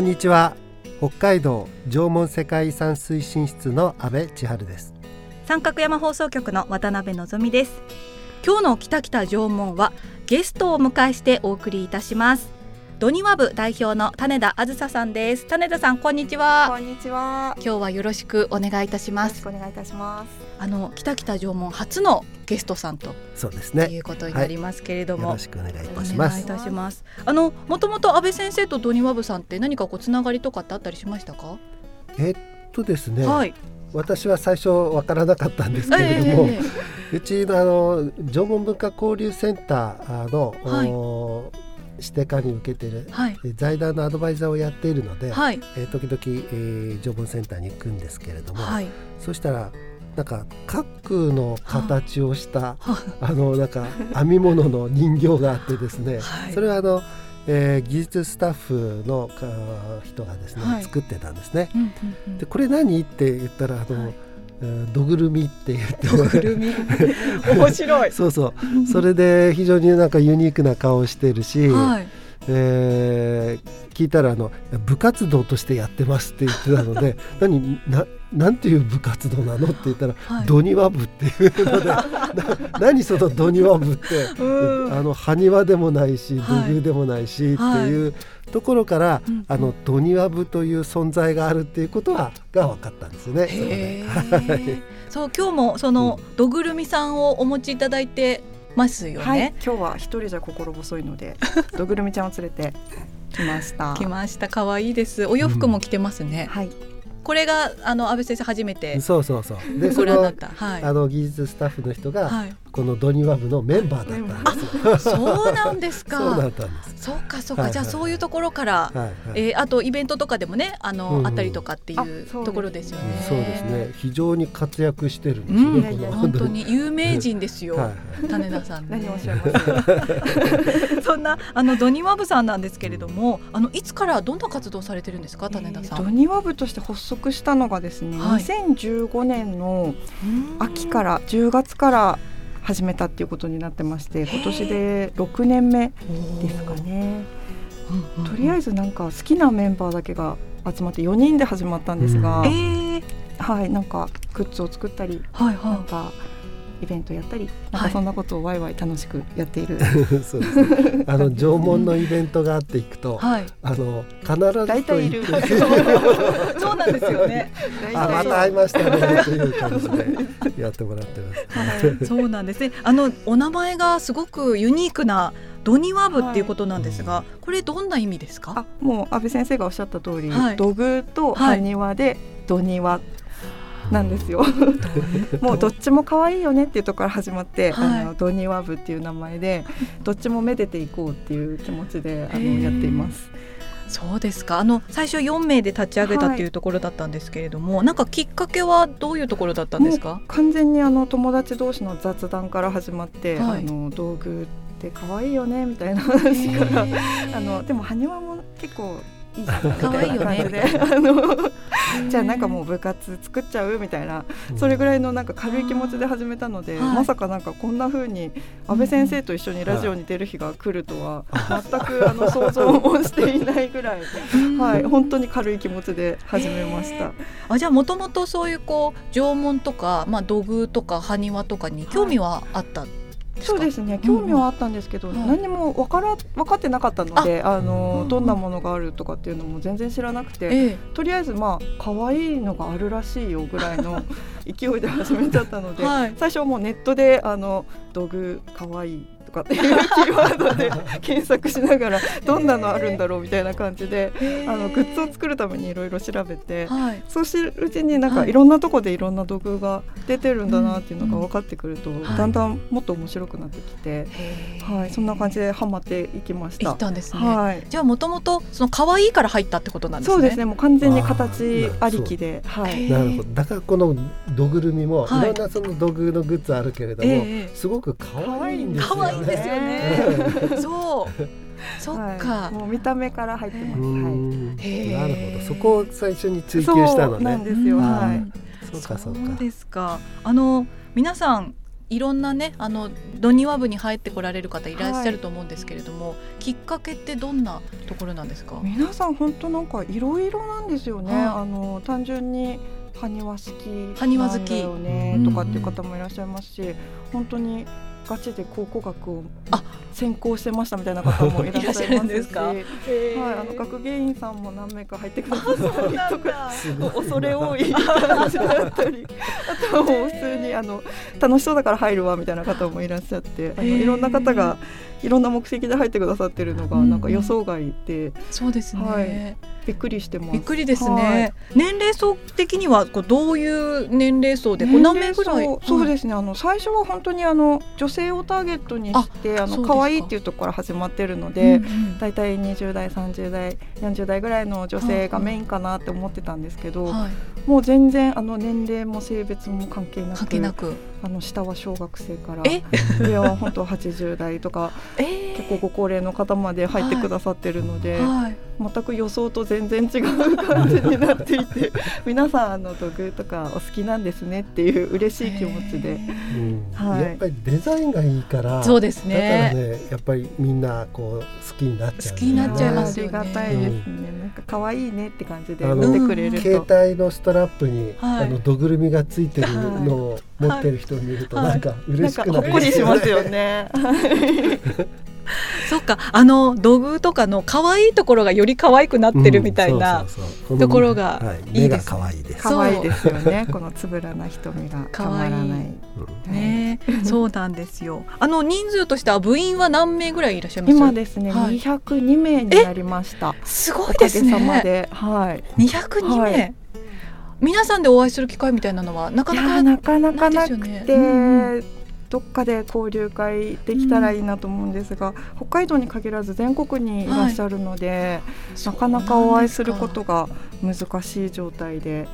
こんにちは。北海道縄文世界遺産推進室の阿部千春です。三角山放送局の渡辺のぞみです。今日の北北縄文はゲストをお迎えしてお送りいたします。ドニワ部代表の種田あずささんです。種田さんこんにちは。こんにちは。今日はよろしくお願いいたします。よろしくお願いいたします。あの北北縄文初のゲストさんとそうですね。いうことになりますけれども、はい、よろしくお願いいたします。お願いいたします。あのもともと安倍先生とドニワ部さんって何かこうつながりとかってあったりしましたか？えっとですね、はい、私は最初わからなかったんですけれども、えー、うちのあの縄文文化交流センターの、はい指定管理を受けている、はい、財団のアドバイザーをやっているので、はい、えー、時々、えー、縄文センターに行くんですけれども、はい、そしたらなんか核の形をした、あのなんか編み物の人形があってですね、それはあのえー、技術スタッフの人がですね、作ってたんですね。でこれ何？って言ったらあの、ドグルミって言ってドグルミ。面白い。そうそう。それで非常になんかユニークな顔をしてるし、はい、えー、聞いたらあの部活動としてやってますって言ってたので 何ななんていう部活動なのって言ったら、はい、ドニワ部っていうので 何そのドニワ部って。あの埴輪でもないし土偶でもないし、っていうところから、あのドニワ部という存在があるっていうことはが分かったんですよね。そう今日もその、どぐるみさんをお持ちいただいてますよね、はい、今日は一人じゃ心細いのでどぐるみちゃんを連れて来ました。来ました。可愛いです。お洋服も着てますね、うん、はい。これがあの安倍先生初めてそうそうそう。でその、はい、あの技術スタッフの人が、はい、このドニワ部のメンバーだったんですよ。そうなんですか。そうだったんです。そうかそうか、はいはい、じゃあそういうところから、はいはい、えー、あとイベントとかでもねあの、うんうん、あったりとかっていうところですよね。そうですね。非常に活躍してるんですよね。うん、本当に有名人ですよ。はい、種田さん、ね。何をおっしゃいます？そんなあのドニワ部さんなんですけれども、あのいつからどんな活動されてるんですか、種田さん？えー、ドニワ部として発足したのがですね、はい、2015年の秋から10月から始めたっていうことになってまして今年で6年目ですかね。とりあえずなんか好きなメンバーだけが集まって4人で始まったんですが、うん、はいなんかグッズを作ったり、はいはい、なんかイベントやったりなんかそんなことをわいわい楽しくやっている、そうですね。あの 縄文のイベントがあっていくと、はい、あの必ずと言って そうなんですよね。あまた会いましたねという感じでやってもらってます、はい、そうなんですね。あのお名前がすごくユニークなドニワ部っていうことなんですが、はい、これどんな意味ですか？もう安倍先生がおっしゃった通り、はい、土偶と埴輪でドニワなんですよ。もうどっちも可愛いよねっていうところから始まって、はい、あのドニワ部っていう名前でどっちもめでていこうっていう気持ちであのやっています。そうですか。あの最初4名で立ち上げたっていうところだったんですけれども、はい、なんかきっかけはどういうところだったんですか？完全にあの友達同士の雑談から始まって、はい、あの道具って可愛いよねみたいな話からあのでも埴輪も結構可愛いよね。であの じゃあなんかもう部活作っちゃうみたいなそれぐらいのなんか軽い気持ちで始めたので、まさかなんかこんな風に安倍先生と一緒にラジオに出る日が来るとは全くあの想像もしていないぐらい、はい、本当に軽い気持ちで始めました。あじゃあもともとそういうこう縄文とか、まあ、土偶とか埴輪とかに興味はあった、はいそうですね。興味はあったんですけど、うん、何も分から分かってなかったのであの、どんなものがあるとかっていうのも全然知らなくて、ええ、とりあえずまあ可愛いのがあるらしいよぐらいの勢いで始めちゃったので、はい、最初はもうネットであの道具可愛いとかっていうキーワードで 検索しながらどんなのあるんだろうみたいな感じであのグッズを作るためにいろいろ調べて、はい、そうしてるうちになんかい。ろんなとこでいろんな道具が出てるんだなっていうのが分かってくると、だんだんもっと面白くなってきて、はい、そんな感じでハマっていきました。たんですね、はい、じゃあもともとその可愛いから入ったってことなんですね。そうですね。もう完全に形ありきで、はい、なるほど。だからこのどぐるみも、い、ろんなその道具のグッズあるけれども、すごく可愛いんですよね。可愛いですよね。そう。そっか、はい、もう見た目から入ってます。はい、なるほど、そこを最初に追求したのね。なんですよ。はい。そうかそうか。そうですか。あの皆さんいろんなねあのドニワ部に入ってこられる方いらっしゃると思うんですけれども、はい、きっかけってどんなところなんですか？皆さん本当なんかいろいろなんですよね、はい、あの単純に埴輪好き。なんだよねとかっていう方もいらっしゃいますし、本当にガチで考古学を専攻してましたみたいな方もいらっしゃいますし。はい、あの学芸員さんも何名か入ってくださったりとか 恐れ多い。感じだったり。あとはもう普通にあの楽しそうだから入るわみたいな方もいらっしゃってあのいろんな方がいろんな目的で入ってくださってるのがなんか予想外で、そうですね、はい、びっくりしてます。びっくりですね、はい、年齢層的にはこうどういう年齢層でこう何名ぐらい？そうですね、あの最初は本当にあの女性をターゲットにしてあの可愛いっていうところから始まってるので大体、うん。うん、20代30代40代ぐらいの女性がメインかなって思ってたんですけど、はい、もう全然あの年齢も性別も関係なく関係なく。あの下は小学生から上は本当80代とか、えー、結構ご高齢の方まで入ってくださってるので、はい。はい、全く予想と全然違う感じになっていて 皆さんあの土偶とかお好きなんですねっていう嬉しい気持ちで、はい、やっぱりデザインがいいからそうですね。だからねやっぱりみんなこう好きになっちゃう、好きになっちゃいますよね。ありがたいですね、うん、なんか可愛いねって感じで見てくれると。携帯のストラップに、はい、あの土ぐるみがついてるのを持ってる人を見るとなんか嬉しくなる、ほっこりしますよね そっかあの土偶とかの可愛いところがより可愛くなってるみたいなところがいいです。可愛いです。可愛いですよね。このつぶらな瞳がたまらない。ね、そうなんですよ。あの人数としては部員は何名ぐらいいらっしゃいます？今ですね、二百二名になりました。すごいですね。はい。二百二名。皆さんでお会いする機会みたいなのはなかなかなかなかなくて。どっかで交流会できたらいいなと思うんですが、うん、北海道に限らず全国にいらっしゃるので、はい、なかなかお会いすることが難しい状態で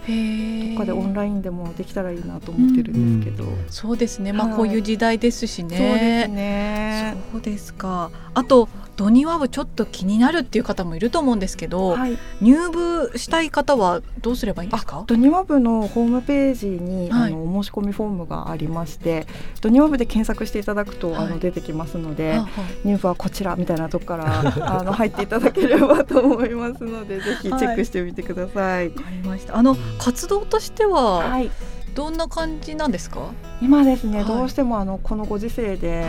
どっかでオンラインでもできたらいいなと思ってるんですけど、うん、そうですね、まあ、こういう時代ですしね、そうですね。そうですか。あとドニワ部ちょっと気になるっていう方もいると思うんですけど、はい、入部したい方はどうすればいいんですか？ドニワ部のホームページに、はい、あのお申し込みフォームがありましてドニワ部で検索していただくと、はい、あの出てきますので、入部はこちらみたいなとこから あの入っていただければと思いますのでぜひチェックしてみてください。わ、かりました。あの活動としては、はい。どんな感じなんですか？今ですね、どうしてもあのこのご時世で、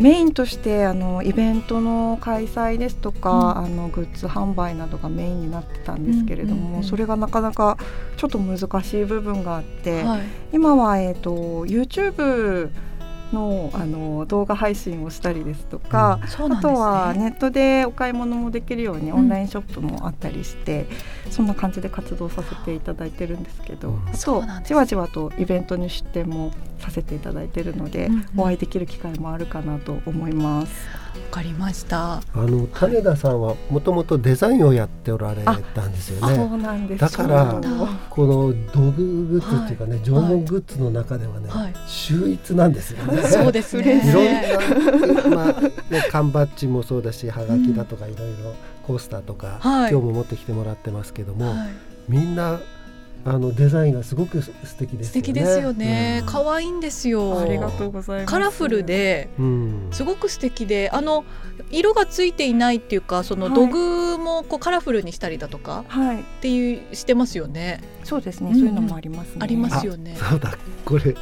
メインとしてあのイベントの開催ですとか、うん、あのグッズ販売などがメインになってたんですけれども、うんうんうん、それがなかなかちょっと難しい部分があって、はい、今は、えーと、YouTube のあの動画配信をしたりですとか、うんね、あとはネットでお買い物もできるようにオンラインショップもあったりして、うん、そんな感じで活動させていただいてるんですけど、あとじわじわとイベントに出店もさせていただいてるので、うんうん、お会いできる機会もあるかなと思います。わかりました。あの種田さんはもともとデザインをやっておられたんですよね。そうなんです。だからこの道具グッズっていうかね、はい、縄文グッズの中ではね、はい、秀逸なんですよね。そうですね。いろんなまあね缶バッジもそうだし、はがきだとかいろいろコースターとか、はい、今日も持ってきてもらってますけども、はい、みんなあのデザインがすごく素敵です、ね、素敵ですよね。可、う、愛、ん、いんですよ。ありがとうございます。カラフルで、うん、すごく素敵で、あの色がついていないっていうか、その土偶もこうカラフルにしたりだとか、はい、っていうしてますよね。そうですね。そういうのもありますね。ありますよね。そうだ。これ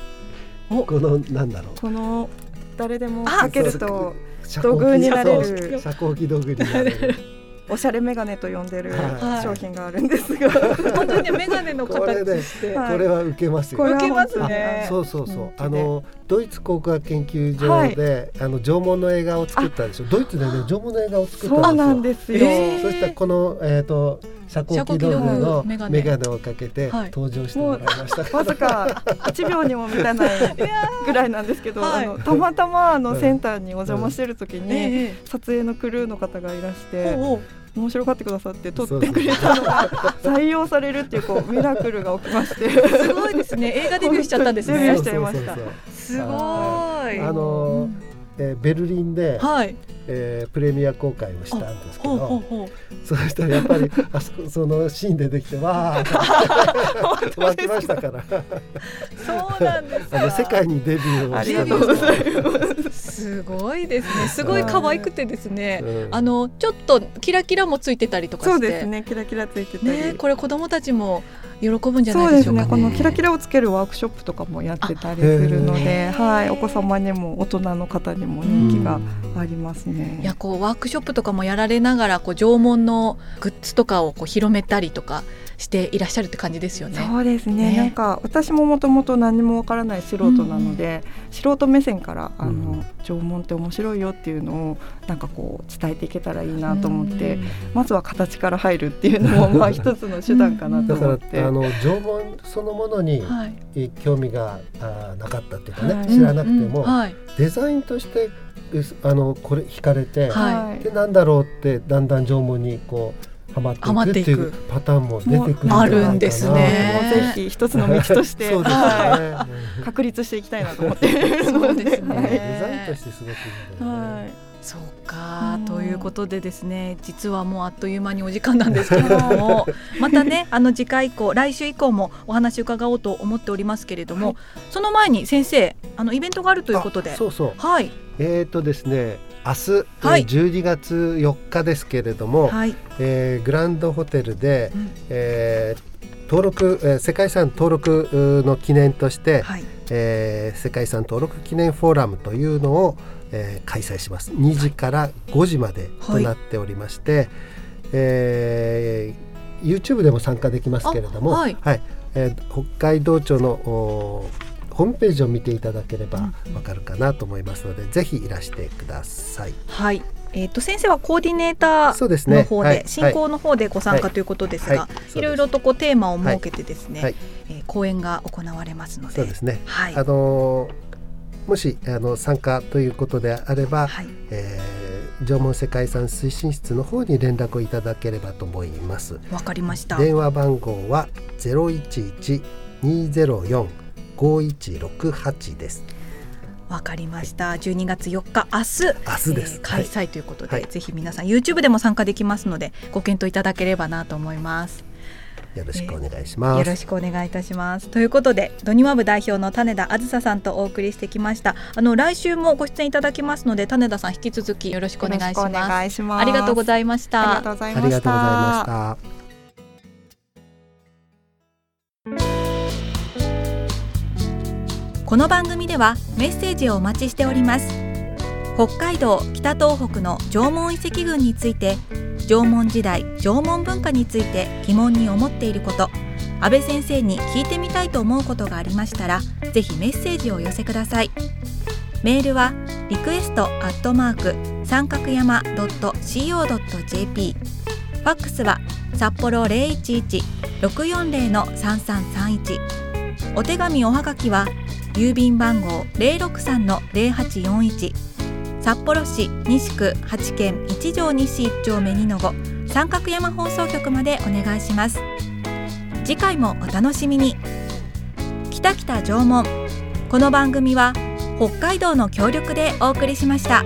このなんだろう。この誰でもかけると土偶になれる。遮光器土偶になれる。おしゃれメガネと呼んでる商品があるんですが、本当にメガネの形して、これは受けますよ。受けますね。そうそうそう。あのドイツ考古学研究所で、あの縄文の映画を作ったんですよ。ドイツでね縄文の映画を作ったんですよ。そうなんですよ。そしたらこのえっと遮光器道具のメガネ。をかけて登場してもらいました。わずか1秒にも満たない ぐらいなんですけど、あのたまたまあのセンターにお邪魔してる時に撮影のクルーの方がいらして。面白がってくださって撮ってくれたのが 採用されるっていうこうミラクルが起きまして。すごいですね。映画デビューしちゃったんですね。デビューしちゃいました。すごい。あのーえー、ベルリンで、はい、えー、プレミア公開をしたんですけどそうしたらやっぱり あそこそのシーンでできてわー湧き ましたから。そうなんですあの世界にデビューをしたす。ごいですね。すごい可愛くてですね、うん、あのちょっとキラキラもついてたりとかそうですね。キラキラついてたり、ね、これ子供たちも喜ぶんじゃないでしょうか、ね、このキラキラをつけるワークショップとかもやってたりするので、はい、お子様にも大人の方にも人気がありますね。いやこうワークショップとかもやられながらこう縄文のグッズとかをこう広めたりとかしていらっしゃるって感じですよね。そうですね。ね。なんか私ももともと何もわからない素人なので、うん、素人目線からあの、うん、縄文って面白いよっていうのをなんかこう伝えていけたらいいなと思って、うん、まずは形から入るっていうのも まあ一つの手段かなと思って。あの縄文そのものに、はい、興味があなかったっていうかね、はい、知らなくても、はい、デザインとしてあのこれ惹かれて、はい、でなんだろうってだんだん縄文にこうはまっていくっていうパターンも出てくるあるんですね。ぜひ一つの道として。ね、確立していきたいなと思って。そうですね。デザインとしてすごくいいので、ね。はいそうか、ということでですね実はもうあっという間にお時間なんですけれども またねあの次回以降来週以降もお話伺おうと思っておりますけれども、はい、その前に先生あのイベントがあるということで。そうそう。はい。えっ、ー、とですね明日、はい、12月4日ですけれども、はい、えー、グランドホテルで、うん、えー、登録、えー、世界遺産登録の記念として、はい、えー、世界遺産登録記念フォーラムというのを、えー、開催します。2時から5時までとなっておりまして、はい、えー、YouTube でも参加できますけれども、はい。はい、えー、北海道庁のホームページを見ていただければわかるかなと思いますので、うん、ぜひいらしてください。はい。えーと、先生はコーディネーターの方で、ねはい、進行の方でご参加ということですが、はい、い。ろいろとこうテーマを設けてですね、はい、えー、講演が行われますので。そうですね、はい、あのー、もしあの参加ということであれば、はい。えー、縄文世界遺産推進室の方に連絡をいただければと思います。わかりました。電話番号は011 204 5168です。わかりました。12月4日明日。明日です、えー、開催ということで、はい、ぜひ皆さん YouTube でも参加できますのでご検討いただければなと思います。よろしくお願いします、えー、よろしくお願いいたします。ということでドニワ部代表の種田あずささんとお送りしてきました。あの来週もご出演いただきますので種田さん引き続きよろしくお願いします。ありがとうございました。ありがとうございましたこの番組ではメッセージをお待ちしております。北海道北東北の縄文遺跡群について縄文時代縄文文化について疑問に思っていること安倍先生に聞いてみたいと思うことがありましたらぜひメッセージを寄せください。メールはリクエストアットマーク三角山 .co.jp ファックスは札幌011-640-3331お手紙おはがきは郵便番号063-0841札幌市西区八軒一条西一丁目二の五。三角山放送局までお願いします。次回もお楽しみに。北北縄文この番組は北海道の協力でお送りしました。